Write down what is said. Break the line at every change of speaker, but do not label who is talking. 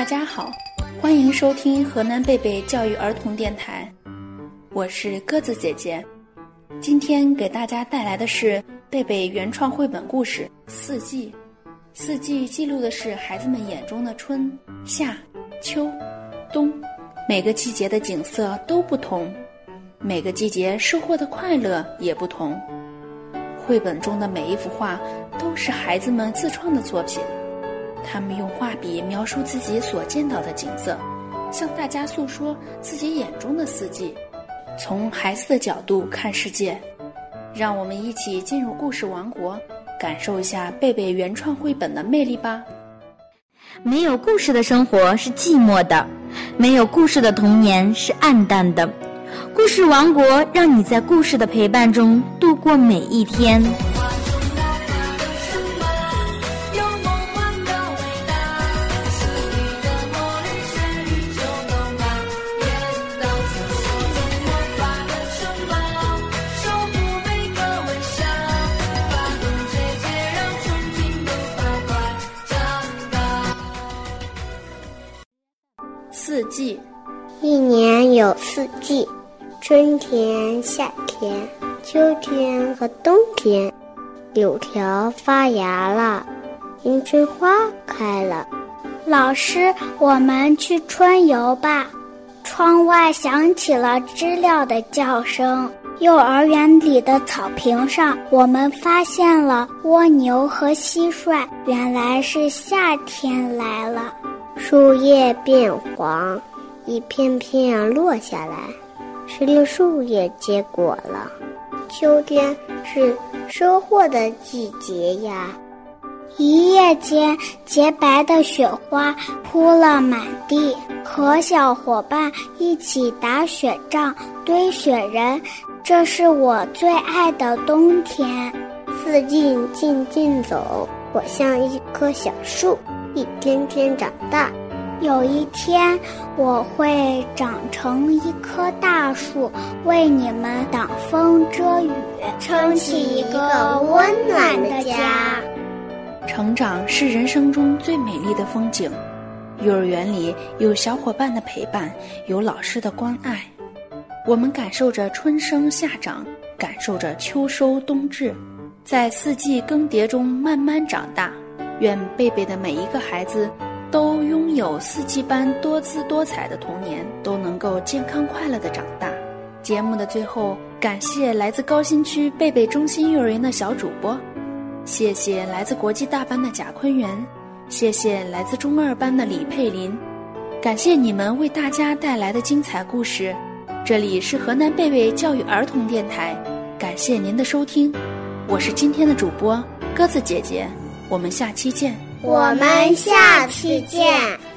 大家好，欢迎收听河南贝贝教育儿童电台，我是鸽子姐姐。今天给大家带来的是贝贝原创绘本故事《四季》。四季记录的是孩子们眼中的春夏秋冬，每个季节的景色都不同，每个季节收获的快乐也不同。绘本中的每一幅画都是孩子们自创的作品。他们用画笔描述自己所见到的景色，向大家诉说自己眼中的四季，从孩子的角度看世界。让我们一起进入故事王国，感受一下贝贝原创绘本的魅力吧。
没有故事的生活是寂寞的，没有故事的童年是暗淡的。故事王国让你在故事的陪伴中度过每一天。
四季，
一年有四季，春天、夏天、秋天和冬天。柳条发芽了，迎春花开了。
老师，我们去春游吧。窗外响起了知了的叫声。幼儿园里的草坪上，我们发现了蜗牛和蟋蟀。原来是夏天来了。
树叶变黄，一片片落下来，石榴树也结果了。秋天是收获的季节呀！
一夜间，洁白的雪花铺了满地，和小伙伴一起打雪仗、堆雪人，这是我最爱的冬天。
四季静静走，我像一棵小树。一天天长大，
有一天我会长成一棵大树，为你们挡风遮雨，撑起一个温暖的家。
成长是人生中最美丽的风景。幼儿园里有小伙伴的陪伴，有老师的关爱，我们感受着春生夏长，感受着秋收冬至，在四季更迭中慢慢长大。愿贝贝的每一个孩子都拥有四季般多姿多彩的童年，都能够健康快乐的长大。节目的最后，感谢来自高新区贝贝中心幼儿园的小主播，谢谢来自国际大班的贾坤元，谢谢来自中二班的李佩林，感谢你们为大家带来的精彩故事。这里是河南贝贝教育儿童电台，感谢您的收听，我是今天的主播鸽子姐姐。我们下期见。
我们下期见。